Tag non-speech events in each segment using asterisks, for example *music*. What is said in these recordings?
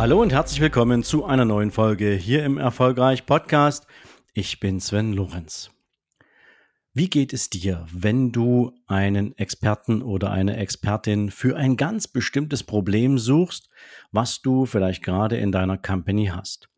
Hallo und herzlich willkommen zu einer neuen Folge hier im Erfolgreich Podcast. Ich bin Sven Lorenz. Wie geht es dir, wenn du einen Experten oder eine Expertin für ein ganz bestimmtes Problem suchst, was du vielleicht gerade in deiner Company hast?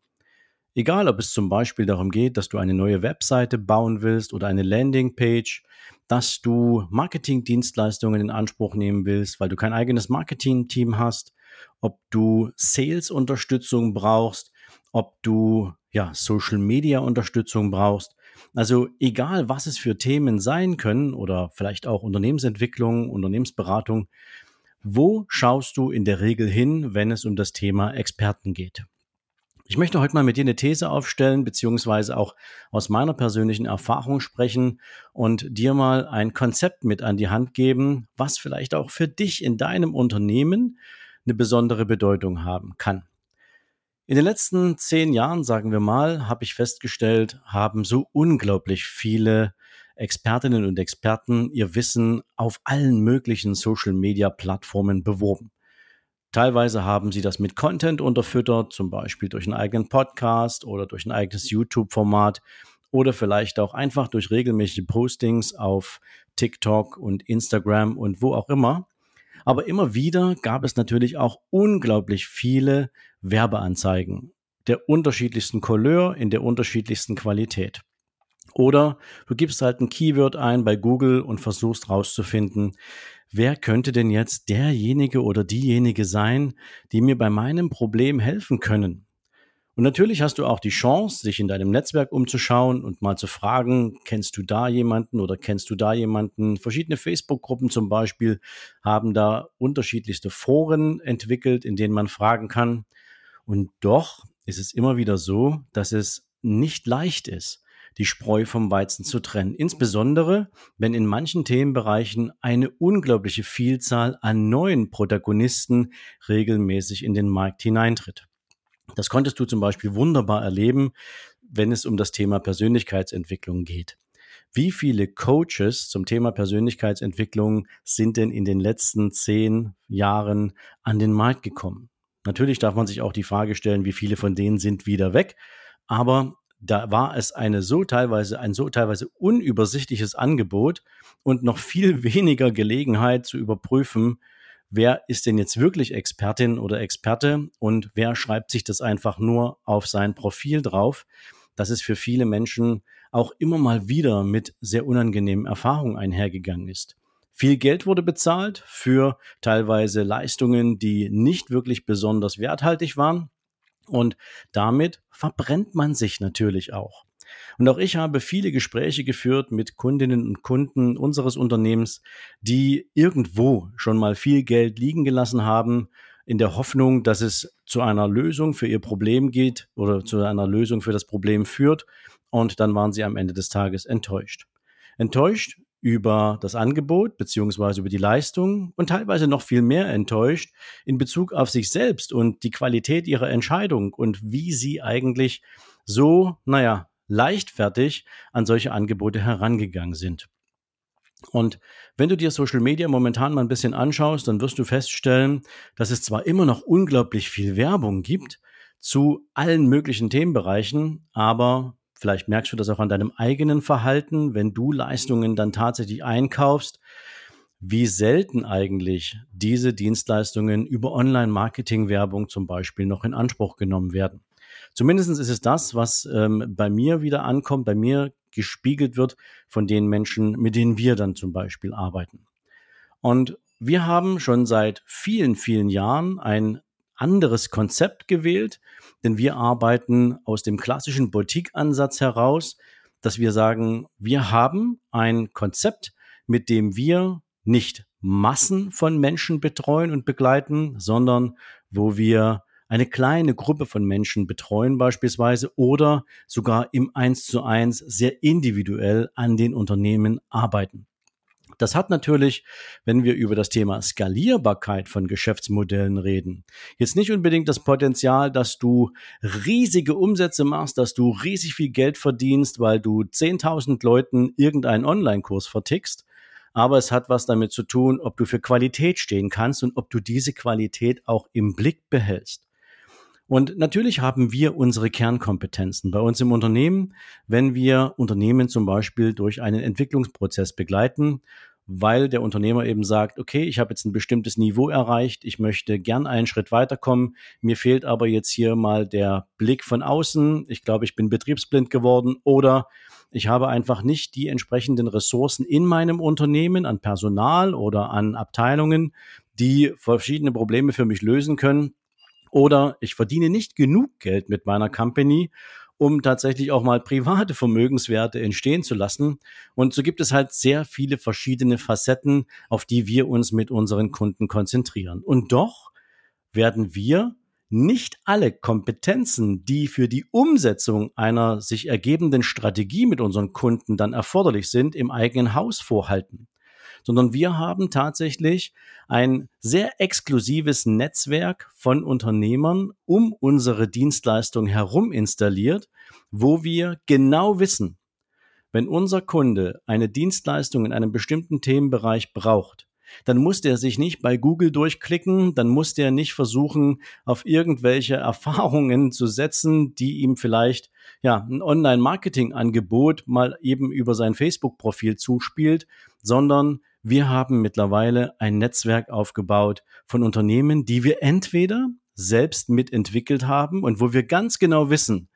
Egal, ob es zum Beispiel darum geht, dass du eine neue Webseite bauen willst oder eine Landingpage, dass du Marketingdienstleistungen in Anspruch nehmen willst, weil du kein eigenes Marketingteam hast, ob du Sales-Unterstützung brauchst, ob du ja Social-Media-Unterstützung brauchst also egal, was es für Themen sein können oder vielleicht auch Unternehmensentwicklung, Unternehmensberatung, wo schaust du in der Regel hin, wenn es um das Thema Experten geht? Ich möchte heute mal mit dir eine These aufstellen, beziehungsweise auch aus meiner persönlichen Erfahrung sprechen und dir mal ein Konzept mit an die Hand geben, was vielleicht auch für dich in deinem Unternehmen eine besondere Bedeutung haben kann. In den letzten zehn Jahren, sagen wir mal, habe ich festgestellt, haben so unglaublich viele Expertinnen und Experten ihr Wissen auf allen möglichen Social-Media-Plattformen beworben. Teilweise haben sie das mit Content unterfüttert, zum Beispiel durch einen eigenen Podcast oder durch ein eigenes YouTube-Format oder vielleicht auch einfach durch regelmäßige Postings auf TikTok und Instagram und wo auch immer. Aber immer wieder gab es natürlich auch unglaublich viele Werbeanzeigen der unterschiedlichsten Couleur in der unterschiedlichsten Qualität. Oder du gibst halt ein Keyword ein bei Google und versuchst rauszufinden, wer könnte denn jetzt derjenige oder diejenige sein, die mir bei meinem Problem helfen können. Und natürlich hast du auch die Chance, sich in deinem Netzwerk umzuschauen und mal zu fragen, kennst du da jemanden oder kennst du da jemanden? Verschiedene Facebook-Gruppen zum Beispiel haben da unterschiedlichste Foren entwickelt, in denen man fragen kann. Und doch ist es immer wieder so, dass es nicht leicht ist, die Spreu vom Weizen zu trennen. Insbesondere, wenn in manchen Themenbereichen eine unglaubliche Vielzahl an neuen Protagonisten regelmäßig in den Markt hineintritt. Das konntest du zum Beispiel wunderbar erleben, wenn es um das Thema Persönlichkeitsentwicklung geht. Wie viele Coaches zum Thema Persönlichkeitsentwicklung sind denn in den letzten zehn Jahren an den Markt gekommen? Natürlich darf man sich auch die Frage stellen, wie viele von denen sind wieder weg. Aber da war es eine so teilweise, ein so teilweise unübersichtliches Angebot und noch viel *laughs* weniger Gelegenheit zu überprüfen, wer ist denn jetzt wirklich Expertin oder Experte und wer schreibt sich das einfach nur auf sein Profil drauf, dass es für viele Menschen auch immer mal wieder mit sehr unangenehmen Erfahrungen einhergegangen ist. Viel Geld wurde bezahlt für teilweise Leistungen, die nicht wirklich besonders werthaltig waren. Und damit verbrennt man sich natürlich auch. Und auch ich habe viele Gespräche geführt mit Kundinnen und Kunden unseres Unternehmens, die irgendwo schon mal viel Geld liegen gelassen haben, in der Hoffnung, dass es zu einer Lösung für ihr Problem geht oder zu einer Lösung für das Problem führt. Und dann waren sie am Ende des Tages enttäuscht. Enttäuscht über das Angebot beziehungsweise über die Leistung und teilweise noch viel mehr enttäuscht in Bezug auf sich selbst und die Qualität ihrer Entscheidung und wie sie eigentlich so, naja, leichtfertig an solche Angebote herangegangen sind. Und wenn du dir Social Media momentan mal ein bisschen anschaust, dann wirst du feststellen, dass es zwar immer noch unglaublich viel Werbung gibt zu allen möglichen Themenbereichen, aber vielleicht merkst du das auch an deinem eigenen Verhalten, wenn du Leistungen dann tatsächlich einkaufst, wie selten eigentlich diese Dienstleistungen über Online-Marketing-Werbung zum Beispiel noch in Anspruch genommen werden. Zumindest ist es das, was ähm, bei mir wieder ankommt, bei mir gespiegelt wird von den Menschen, mit denen wir dann zum Beispiel arbeiten. Und wir haben schon seit vielen, vielen Jahren ein anderes Konzept gewählt, denn wir arbeiten aus dem klassischen Boutique-Ansatz heraus, dass wir sagen, wir haben ein Konzept, mit dem wir nicht Massen von Menschen betreuen und begleiten, sondern wo wir eine kleine Gruppe von Menschen betreuen beispielsweise oder sogar im Eins zu eins sehr individuell an den Unternehmen arbeiten. Das hat natürlich, wenn wir über das Thema Skalierbarkeit von Geschäftsmodellen reden, jetzt nicht unbedingt das Potenzial, dass du riesige Umsätze machst, dass du riesig viel Geld verdienst, weil du 10.000 Leuten irgendeinen Online-Kurs vertickst, aber es hat was damit zu tun, ob du für Qualität stehen kannst und ob du diese Qualität auch im Blick behältst. Und natürlich haben wir unsere Kernkompetenzen bei uns im Unternehmen, wenn wir Unternehmen zum Beispiel durch einen Entwicklungsprozess begleiten, weil der Unternehmer eben sagt, okay, ich habe jetzt ein bestimmtes Niveau erreicht, ich möchte gern einen Schritt weiterkommen, mir fehlt aber jetzt hier mal der Blick von außen, ich glaube, ich bin betriebsblind geworden oder ich habe einfach nicht die entsprechenden Ressourcen in meinem Unternehmen an Personal oder an Abteilungen, die verschiedene Probleme für mich lösen können. Oder ich verdiene nicht genug Geld mit meiner Company, um tatsächlich auch mal private *laughs* Vermögenswerte entstehen zu lassen. Und so gibt es halt sehr viele verschiedene Facetten, auf die wir uns mit unseren Kunden konzentrieren. Und doch werden wir nicht alle Kompetenzen, die für die Umsetzung einer sich ergebenden Strategie mit unseren Kunden dann erforderlich sind, im eigenen Haus vorhalten, sondern wir haben tatsächlich ein sehr exklusives Netzwerk von Unternehmern um unsere Dienstleistung herum installiert, wo wir genau wissen, wenn unser Kunde eine Dienstleistung in einem bestimmten Themenbereich braucht, dann muss der sich nicht bei Google durchklicken, dann muss der nicht versuchen, auf irgendwelche Erfahrungen zu setzen, die ihm vielleicht ja ein Online-Marketing-Angebot mal eben über sein Facebook-Profil zuspielt, sondern wir haben mittlerweile ein Netzwerk aufgebaut von Unternehmen, die wir entweder selbst mitentwickelt haben und wo wir ganz genau wissen,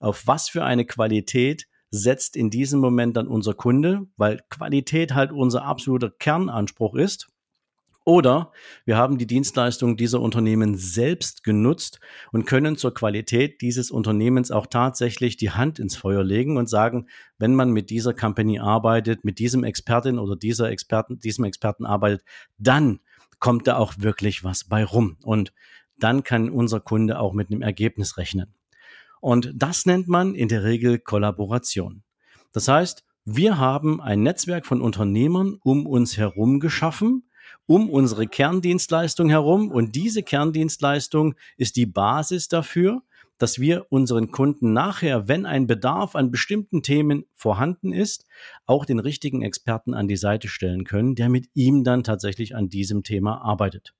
auf was für eine Qualität setzt in diesem Moment dann unser Kunde, weil Qualität halt unser absoluter Kernanspruch ist. Oder wir haben die Dienstleistung dieser Unternehmen selbst genutzt und können zur Qualität dieses Unternehmens auch tatsächlich die Hand ins Feuer legen und sagen, wenn man mit dieser Company arbeitet, mit diesem Expertin oder dieser Experten, diesem Experten arbeitet, dann kommt da auch wirklich was bei rum. Und dann kann unser Kunde auch mit einem Ergebnis rechnen. Und das nennt man in der Regel Kollaboration. Das heißt, wir haben ein Netzwerk von Unternehmern um uns herum geschaffen, um unsere Kerndienstleistung herum. Und diese Kerndienstleistung ist die Basis dafür, dass wir unseren Kunden nachher, wenn ein Bedarf an bestimmten Themen vorhanden ist, auch den richtigen Experten an die Seite stellen können, der mit ihm dann tatsächlich an diesem Thema arbeitet.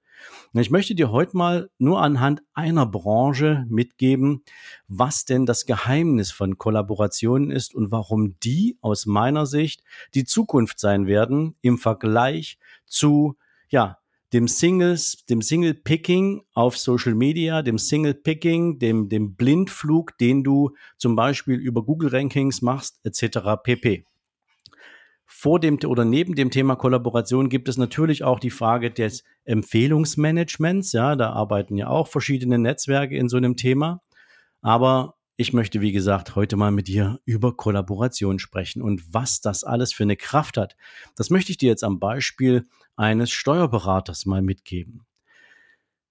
Ich möchte dir heute mal nur anhand einer Branche mitgeben, was denn das Geheimnis von Kollaborationen ist und warum die aus meiner Sicht die Zukunft sein werden im Vergleich zu, ja, dem Singles, dem Single Picking auf Social Media, dem Single Picking, dem, dem Blindflug, den du zum Beispiel über Google Rankings machst, etc. pp vor dem oder neben dem Thema Kollaboration gibt es natürlich auch die Frage des Empfehlungsmanagements. Ja, da arbeiten ja auch verschiedene Netzwerke in so einem Thema. Aber ich möchte, wie gesagt, heute mal mit dir über Kollaboration sprechen und was das alles für eine Kraft hat. Das möchte ich dir jetzt am Beispiel eines Steuerberaters mal mitgeben.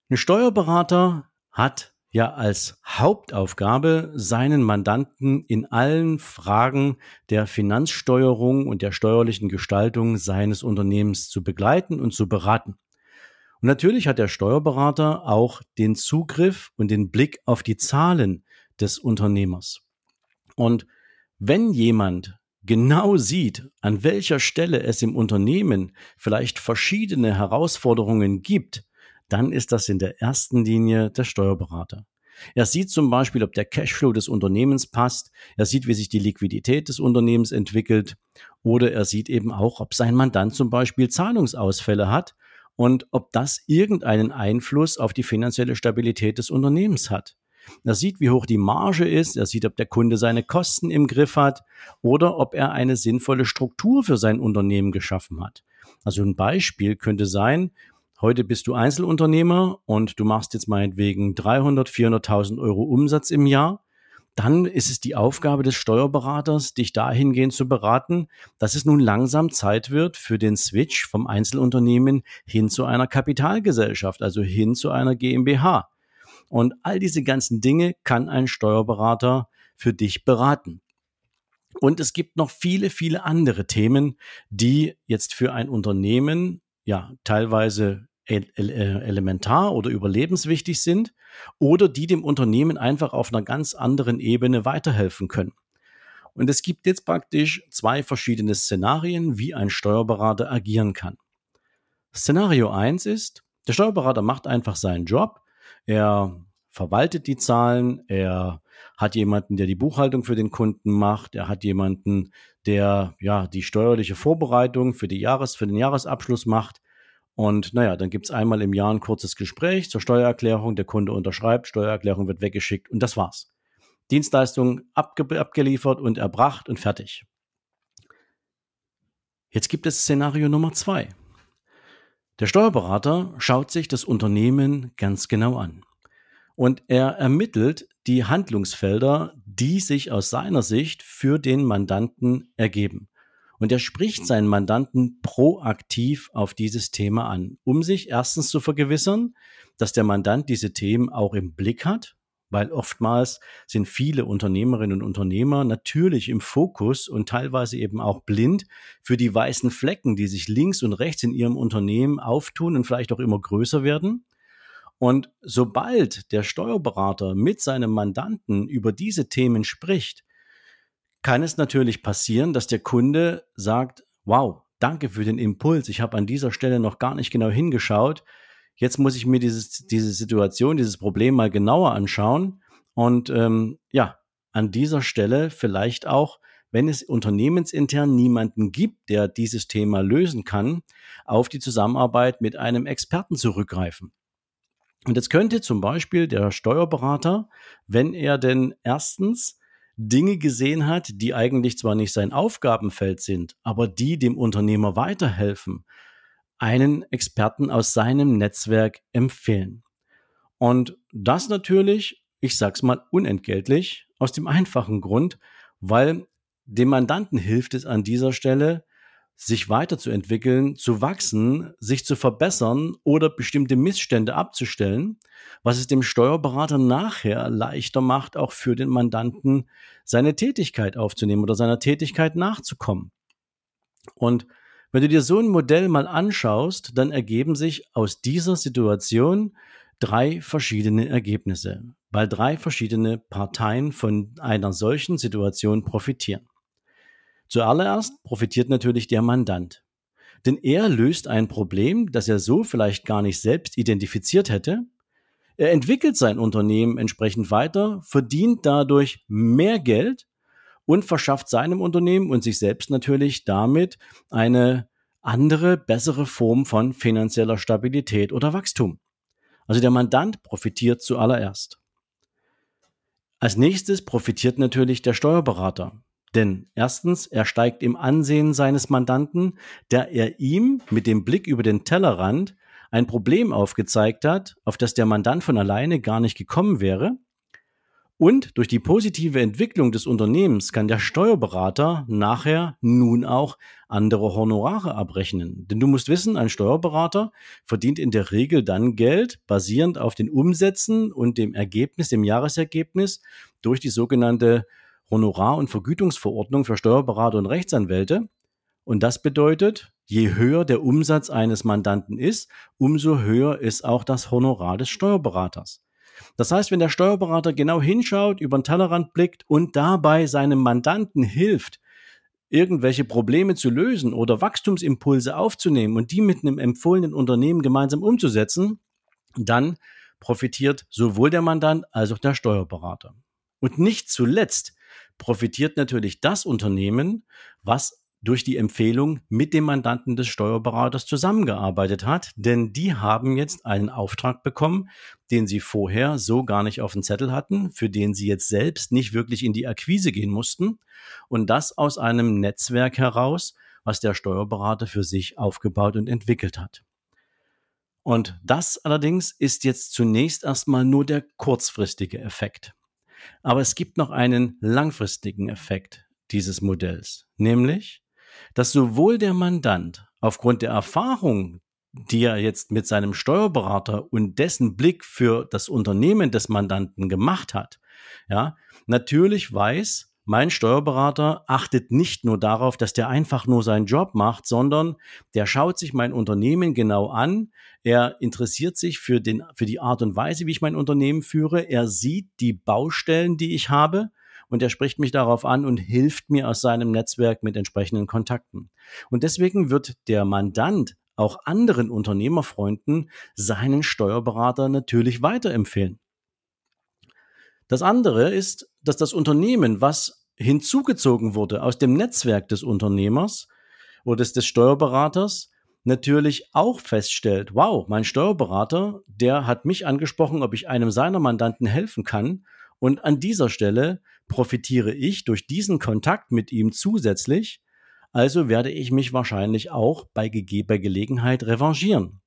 Ein Steuerberater hat ja als Hauptaufgabe, seinen Mandanten in allen Fragen der Finanzsteuerung und der steuerlichen Gestaltung seines Unternehmens zu begleiten und zu beraten. Und natürlich hat der Steuerberater auch den Zugriff und den Blick auf die Zahlen des Unternehmers. Und wenn jemand genau sieht, an welcher Stelle es im Unternehmen vielleicht verschiedene Herausforderungen gibt, dann ist das in der ersten Linie der Steuerberater. Er sieht zum Beispiel, ob der Cashflow des Unternehmens passt. Er sieht, wie sich die Liquidität des Unternehmens entwickelt. Oder er sieht eben auch, ob sein Mandant zum Beispiel Zahlungsausfälle hat und ob das irgendeinen Einfluss auf die finanzielle Stabilität des Unternehmens hat. Er sieht, wie hoch die Marge ist, er sieht, ob der Kunde seine Kosten im Griff hat oder ob er eine sinnvolle Struktur für sein Unternehmen geschaffen hat. Also ein Beispiel könnte sein, Heute bist du Einzelunternehmer und du machst jetzt meinetwegen 300, 400.000 Euro Umsatz im Jahr. Dann ist es die Aufgabe des Steuerberaters, dich dahingehend zu beraten, dass es nun langsam Zeit wird für den Switch vom Einzelunternehmen hin zu einer Kapitalgesellschaft, also hin zu einer GmbH. Und all diese ganzen Dinge kann ein Steuerberater für dich beraten. Und es gibt noch viele, viele andere Themen, die jetzt für ein Unternehmen ja teilweise elementar oder überlebenswichtig sind oder die dem Unternehmen einfach auf einer ganz anderen Ebene weiterhelfen können. Und es gibt jetzt praktisch zwei verschiedene Szenarien, wie ein Steuerberater agieren kann. Szenario eins ist, der Steuerberater macht einfach seinen Job, er verwaltet die Zahlen, er hat jemanden, der die Buchhaltung für den Kunden macht, er hat jemanden, der ja die steuerliche Vorbereitung für, die Jahres-, für den Jahresabschluss macht. Und naja, dann gibt's einmal im Jahr ein kurzes Gespräch zur Steuererklärung, der Kunde unterschreibt, Steuererklärung wird weggeschickt und das war's. Dienstleistung abge abgeliefert und erbracht und fertig. Jetzt gibt es Szenario Nummer zwei. Der Steuerberater schaut sich das Unternehmen ganz genau an und er ermittelt die Handlungsfelder, die sich aus seiner Sicht für den Mandanten ergeben. Und er spricht seinen Mandanten proaktiv auf dieses Thema an, um sich erstens zu vergewissern, dass der Mandant diese Themen auch im Blick hat, weil oftmals sind viele Unternehmerinnen und Unternehmer natürlich im Fokus und teilweise eben auch blind für die weißen Flecken, die sich links und rechts in ihrem Unternehmen auftun und vielleicht auch immer größer werden. Und sobald der Steuerberater mit seinem Mandanten über diese Themen spricht, kann es natürlich passieren, dass der Kunde sagt, wow, danke für den Impuls, ich habe an dieser Stelle noch gar nicht genau hingeschaut, jetzt muss ich mir dieses, diese Situation, dieses Problem mal genauer anschauen und ähm, ja, an dieser Stelle vielleicht auch, wenn es unternehmensintern niemanden gibt, der dieses Thema lösen kann, auf die Zusammenarbeit mit einem Experten zurückgreifen. Und jetzt könnte zum Beispiel der Steuerberater, wenn er denn erstens Dinge gesehen hat, die eigentlich zwar nicht sein Aufgabenfeld sind, aber die dem Unternehmer weiterhelfen, einen Experten aus seinem Netzwerk empfehlen. Und das natürlich, ich sag's mal unentgeltlich, aus dem einfachen Grund, weil dem Mandanten hilft es an dieser Stelle, sich weiterzuentwickeln, zu wachsen, sich zu verbessern oder bestimmte Missstände abzustellen, was es dem Steuerberater nachher leichter macht, auch für den Mandanten seine Tätigkeit aufzunehmen oder seiner Tätigkeit nachzukommen. Und wenn du dir so ein Modell mal anschaust, dann ergeben sich aus dieser Situation drei verschiedene Ergebnisse, weil drei verschiedene Parteien von einer solchen Situation profitieren. Zuallererst profitiert natürlich der Mandant. Denn er löst ein Problem, das er so vielleicht gar nicht selbst identifiziert hätte. Er entwickelt sein Unternehmen entsprechend weiter, verdient dadurch mehr Geld und verschafft seinem Unternehmen und sich selbst natürlich damit eine andere, bessere Form von finanzieller Stabilität oder Wachstum. Also der Mandant profitiert zuallererst. Als nächstes profitiert natürlich der Steuerberater. Denn erstens, er steigt im Ansehen seines Mandanten, der er ihm mit dem Blick über den Tellerrand ein Problem aufgezeigt hat, auf das der Mandant von alleine gar nicht gekommen wäre. Und durch die positive Entwicklung des Unternehmens kann der Steuerberater nachher nun auch andere Honorare abrechnen. Denn du musst wissen, ein Steuerberater verdient in der Regel dann Geld basierend auf den Umsätzen und dem Ergebnis, dem Jahresergebnis durch die sogenannte Honorar- und Vergütungsverordnung für Steuerberater und Rechtsanwälte. Und das bedeutet, je höher der Umsatz eines Mandanten ist, umso höher ist auch das Honorar des Steuerberaters. Das heißt, wenn der Steuerberater genau hinschaut, über den Tellerrand blickt und dabei seinem Mandanten hilft, irgendwelche Probleme zu lösen oder Wachstumsimpulse aufzunehmen und die mit einem empfohlenen Unternehmen gemeinsam umzusetzen, dann profitiert sowohl der Mandant als auch der Steuerberater. Und nicht zuletzt profitiert natürlich das Unternehmen, was durch die Empfehlung mit dem Mandanten des Steuerberaters zusammengearbeitet hat, denn die haben jetzt einen Auftrag bekommen, den sie vorher so gar nicht auf dem Zettel hatten, für den sie jetzt selbst nicht wirklich in die Akquise gehen mussten und das aus einem Netzwerk heraus, was der Steuerberater für sich aufgebaut und entwickelt hat. Und das allerdings ist jetzt zunächst erstmal nur der kurzfristige Effekt. Aber es gibt noch einen langfristigen Effekt dieses Modells, nämlich, dass sowohl der Mandant aufgrund der Erfahrung, die er jetzt mit seinem Steuerberater und dessen Blick für das Unternehmen des Mandanten gemacht hat, ja, natürlich weiß, mein Steuerberater achtet nicht nur darauf, dass der einfach nur seinen Job macht, sondern der schaut sich mein Unternehmen genau an. Er interessiert sich für, den, für die Art und Weise, wie ich mein Unternehmen führe. Er sieht die Baustellen, die ich habe und er spricht mich darauf an und hilft mir aus seinem Netzwerk mit entsprechenden Kontakten. Und deswegen wird der Mandant auch anderen Unternehmerfreunden seinen Steuerberater natürlich weiterempfehlen. Das andere ist, dass das Unternehmen, was hinzugezogen wurde aus dem Netzwerk des Unternehmers oder des, des Steuerberaters, natürlich auch feststellt, wow, mein Steuerberater, der hat mich angesprochen, ob ich einem seiner Mandanten helfen kann. Und an dieser Stelle profitiere ich durch diesen Kontakt mit ihm zusätzlich. Also werde ich mich wahrscheinlich auch bei gegebener Gelegenheit revanchieren.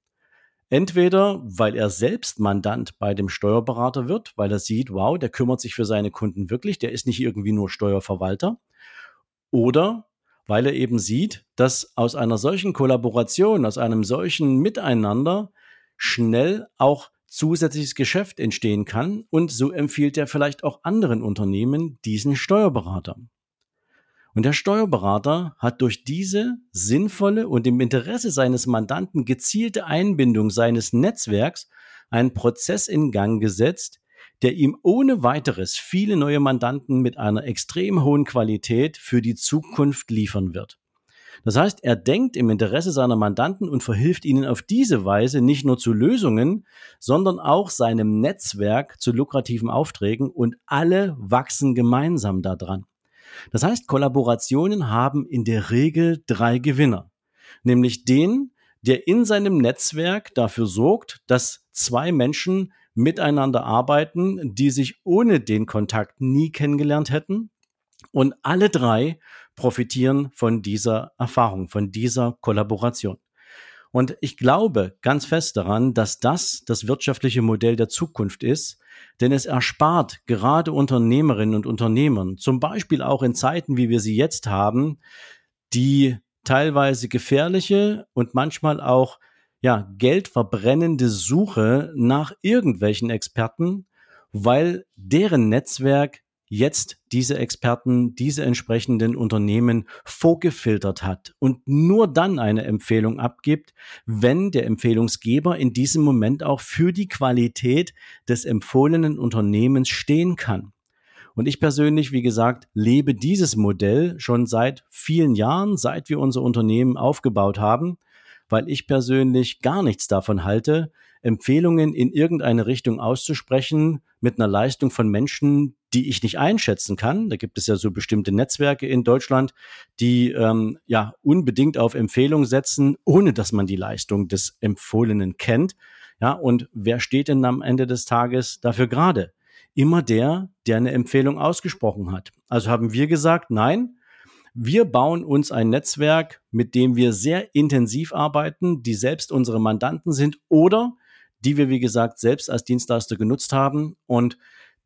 Entweder, weil er selbst Mandant bei dem Steuerberater wird, weil er sieht, wow, der kümmert sich für seine Kunden wirklich, der ist nicht irgendwie nur Steuerverwalter. Oder weil er eben sieht, dass aus einer solchen Kollaboration, aus einem solchen Miteinander schnell auch zusätzliches Geschäft entstehen kann und so empfiehlt er vielleicht auch anderen Unternehmen diesen Steuerberater. Und der Steuerberater hat durch diese sinnvolle und im Interesse seines Mandanten gezielte Einbindung seines Netzwerks einen Prozess in Gang gesetzt, der ihm ohne weiteres viele neue Mandanten mit einer extrem hohen Qualität für die Zukunft liefern wird. Das heißt, er denkt im Interesse seiner Mandanten und verhilft ihnen auf diese Weise nicht nur zu Lösungen, sondern auch seinem Netzwerk zu lukrativen Aufträgen und alle wachsen gemeinsam daran. Das heißt, Kollaborationen haben in der Regel drei Gewinner, nämlich den, der in seinem Netzwerk dafür sorgt, dass zwei Menschen miteinander arbeiten, die sich ohne den Kontakt nie kennengelernt hätten. Und alle drei profitieren von dieser Erfahrung, von dieser Kollaboration. Und ich glaube ganz fest daran, dass das das wirtschaftliche Modell der Zukunft ist, denn es erspart gerade Unternehmerinnen und Unternehmern, zum Beispiel auch in Zeiten, wie wir sie jetzt haben, die teilweise gefährliche und manchmal auch ja, geldverbrennende Suche nach irgendwelchen Experten, weil deren Netzwerk jetzt diese Experten, diese entsprechenden Unternehmen vorgefiltert hat und nur dann eine Empfehlung abgibt, wenn der Empfehlungsgeber in diesem Moment auch für die Qualität des empfohlenen Unternehmens stehen kann. Und ich persönlich, wie gesagt, lebe dieses Modell schon seit vielen Jahren, seit wir unser Unternehmen aufgebaut haben, weil ich persönlich gar nichts davon halte, Empfehlungen in irgendeine Richtung auszusprechen mit einer Leistung von Menschen, die ich nicht einschätzen kann. Da gibt es ja so bestimmte Netzwerke in Deutschland, die ähm, ja unbedingt auf Empfehlung setzen, ohne dass man die Leistung des Empfohlenen kennt. Ja, und wer steht denn am Ende des Tages dafür gerade? Immer der, der eine Empfehlung ausgesprochen hat. Also haben wir gesagt, nein, wir bauen uns ein Netzwerk, mit dem wir sehr intensiv arbeiten, die selbst unsere Mandanten sind oder die wir, wie gesagt, selbst als Dienstleister genutzt haben und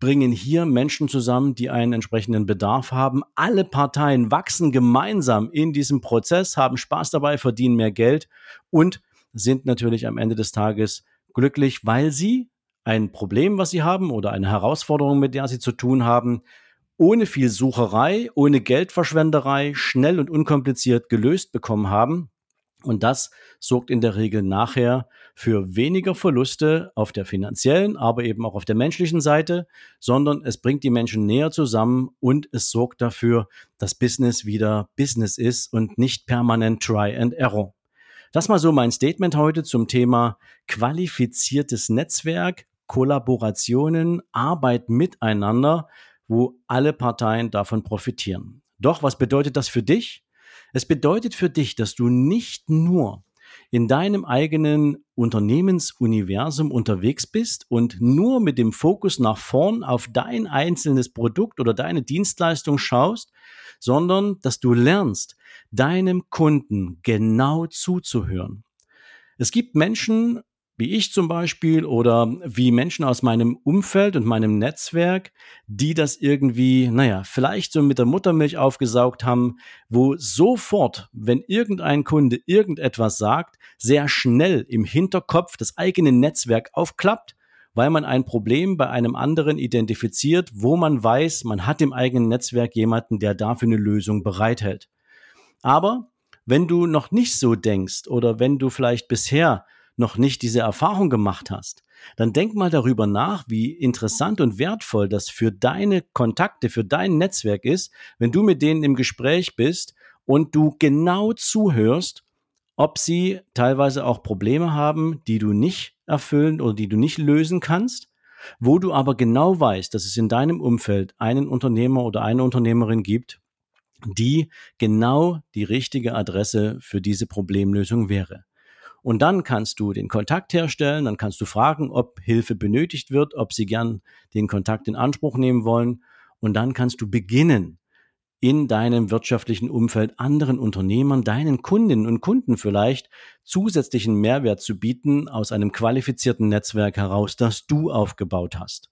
bringen hier Menschen zusammen, die einen entsprechenden Bedarf haben. Alle Parteien wachsen gemeinsam in diesem Prozess, haben Spaß dabei, verdienen mehr Geld und sind natürlich am Ende des Tages glücklich, weil sie ein Problem, was sie haben oder eine Herausforderung, mit der sie zu tun haben, ohne viel Sucherei, ohne Geldverschwenderei, schnell und unkompliziert gelöst bekommen haben und das sorgt in der Regel nachher für weniger Verluste auf der finanziellen, aber eben auch auf der menschlichen Seite, sondern es bringt die Menschen näher zusammen und es sorgt dafür, dass Business wieder Business ist und nicht permanent Try and Error. Das mal so mein Statement heute zum Thema qualifiziertes Netzwerk, Kollaborationen, Arbeit miteinander, wo alle Parteien davon profitieren. Doch was bedeutet das für dich? Es bedeutet für dich, dass du nicht nur in deinem eigenen Unternehmensuniversum unterwegs bist und nur mit dem Fokus nach vorn auf dein einzelnes Produkt oder deine Dienstleistung schaust, sondern dass du lernst, deinem Kunden genau zuzuhören. Es gibt Menschen, wie ich zum Beispiel oder wie Menschen aus meinem Umfeld und meinem Netzwerk, die das irgendwie, naja, vielleicht so mit der Muttermilch aufgesaugt haben, wo sofort, wenn irgendein Kunde irgendetwas sagt, sehr schnell im Hinterkopf das eigene Netzwerk aufklappt, weil man ein Problem bei einem anderen identifiziert, wo man weiß, man hat im eigenen Netzwerk jemanden, der dafür eine Lösung bereithält. Aber wenn du noch nicht so denkst oder wenn du vielleicht bisher noch nicht diese Erfahrung gemacht hast, dann denk mal darüber nach, wie interessant und wertvoll das für deine Kontakte, für dein Netzwerk ist, wenn du mit denen im Gespräch bist und du genau zuhörst, ob sie teilweise auch Probleme haben, die du nicht erfüllen oder die du nicht lösen kannst, wo du aber genau weißt, dass es in deinem Umfeld einen Unternehmer oder eine Unternehmerin gibt, die genau die richtige Adresse für diese Problemlösung wäre. Und dann kannst du den Kontakt herstellen, dann kannst du fragen, ob Hilfe benötigt wird, ob sie gern den Kontakt in Anspruch nehmen wollen. Und dann kannst du beginnen, in deinem wirtschaftlichen Umfeld anderen Unternehmern, deinen Kundinnen und Kunden vielleicht zusätzlichen Mehrwert zu bieten aus einem qualifizierten Netzwerk heraus, das du aufgebaut hast.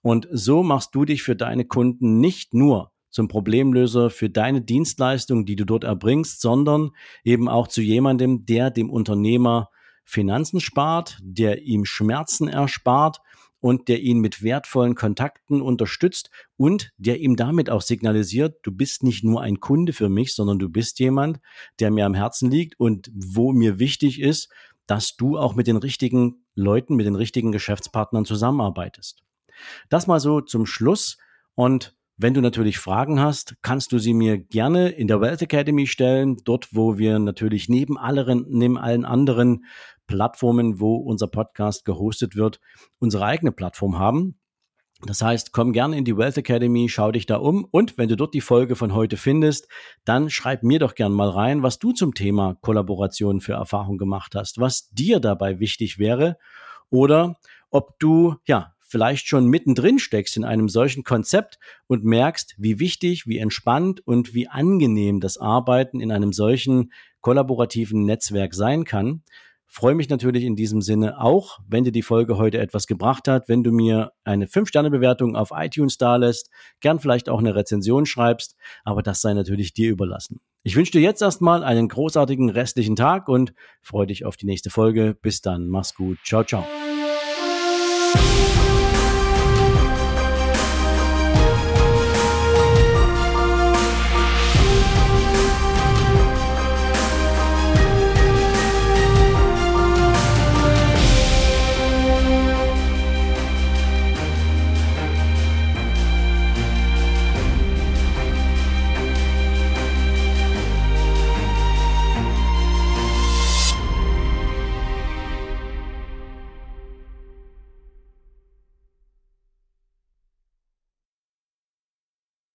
Und so machst du dich für deine Kunden nicht nur zum Problemlöser für deine Dienstleistung, die du dort erbringst, sondern eben auch zu jemandem, der dem Unternehmer Finanzen spart, der ihm Schmerzen erspart und der ihn mit wertvollen Kontakten unterstützt und der ihm damit auch signalisiert, du bist nicht nur ein Kunde für mich, sondern du bist jemand, der mir am Herzen liegt und wo mir wichtig ist, dass du auch mit den richtigen Leuten, mit den richtigen Geschäftspartnern zusammenarbeitest. Das mal so zum Schluss und wenn du natürlich Fragen hast, kannst du sie mir gerne in der Wealth Academy stellen, dort wo wir natürlich neben allen, neben allen anderen Plattformen, wo unser Podcast gehostet wird, unsere eigene Plattform haben. Das heißt, komm gerne in die Wealth Academy, schau dich da um und wenn du dort die Folge von heute findest, dann schreib mir doch gern mal rein, was du zum Thema Kollaboration für Erfahrung gemacht hast, was dir dabei wichtig wäre oder ob du ja vielleicht schon mittendrin steckst in einem solchen Konzept und merkst, wie wichtig, wie entspannt und wie angenehm das Arbeiten in einem solchen kollaborativen Netzwerk sein kann. Freue mich natürlich in diesem Sinne auch, wenn dir die Folge heute etwas gebracht hat, wenn du mir eine 5-Sterne-Bewertung auf iTunes dalässt, gern vielleicht auch eine Rezension schreibst, aber das sei natürlich dir überlassen. Ich wünsche dir jetzt erstmal einen großartigen restlichen Tag und freue dich auf die nächste Folge. Bis dann, mach's gut. Ciao, ciao.